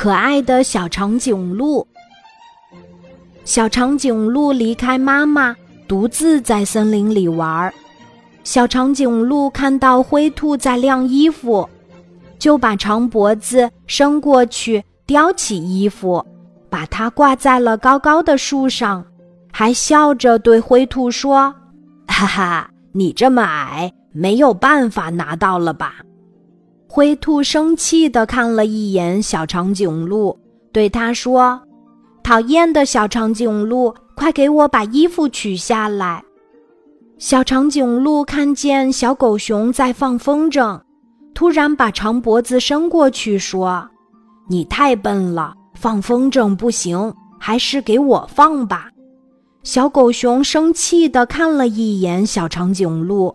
可爱的小长颈鹿。小长颈鹿离开妈妈，独自在森林里玩。小长颈鹿看到灰兔在晾衣服，就把长脖子伸过去叼起衣服，把它挂在了高高的树上，还笑着对灰兔说：“哈哈，你这么矮，没有办法拿到了吧？”灰兔生气地看了一眼小长颈鹿，对他说：“讨厌的小长颈鹿，快给我把衣服取下来！”小长颈鹿看见小狗熊在放风筝，突然把长脖子伸过去说：“你太笨了，放风筝不行，还是给我放吧。”小狗熊生气地看了一眼小长颈鹿，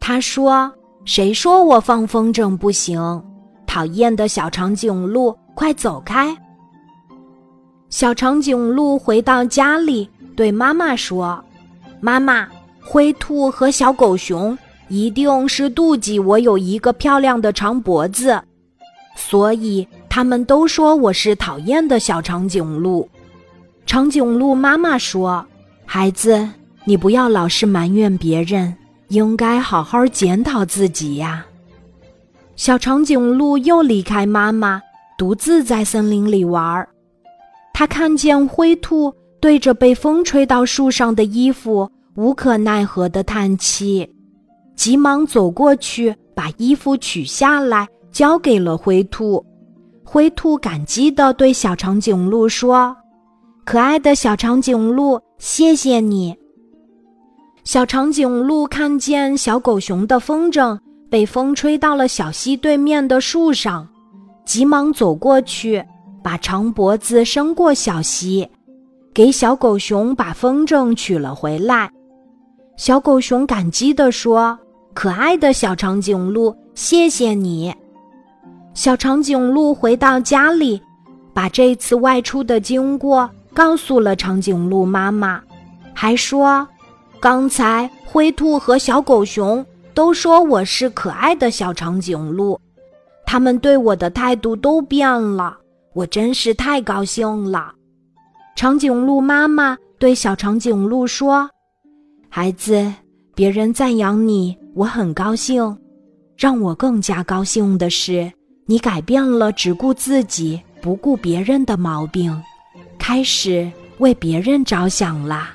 他说。谁说我放风筝不行？讨厌的小长颈鹿，快走开！小长颈鹿回到家里，对妈妈说：“妈妈，灰兔和小狗熊一定是妒忌我有一个漂亮的长脖子，所以他们都说我是讨厌的小长颈鹿。”长颈鹿妈妈说：“孩子，你不要老是埋怨别人。”应该好好检讨自己呀。小长颈鹿又离开妈妈，独自在森林里玩儿。它看见灰兔对着被风吹到树上的衣服无可奈何的叹气，急忙走过去把衣服取下来，交给了灰兔。灰兔感激地对小长颈鹿说：“可爱的小长颈鹿，谢谢你。”小长颈鹿看见小狗熊的风筝被风吹到了小溪对面的树上，急忙走过去，把长脖子伸过小溪，给小狗熊把风筝取了回来。小狗熊感激地说：“可爱的小长颈鹿，谢谢你。”小长颈鹿回到家里，把这次外出的经过告诉了长颈鹿妈妈，还说。刚才灰兔和小狗熊都说我是可爱的小长颈鹿，他们对我的态度都变了，我真是太高兴了。长颈鹿妈妈对小长颈鹿说：“孩子，别人赞扬你，我很高兴。让我更加高兴的是，你改变了只顾自己不顾别人的毛病，开始为别人着想啦。”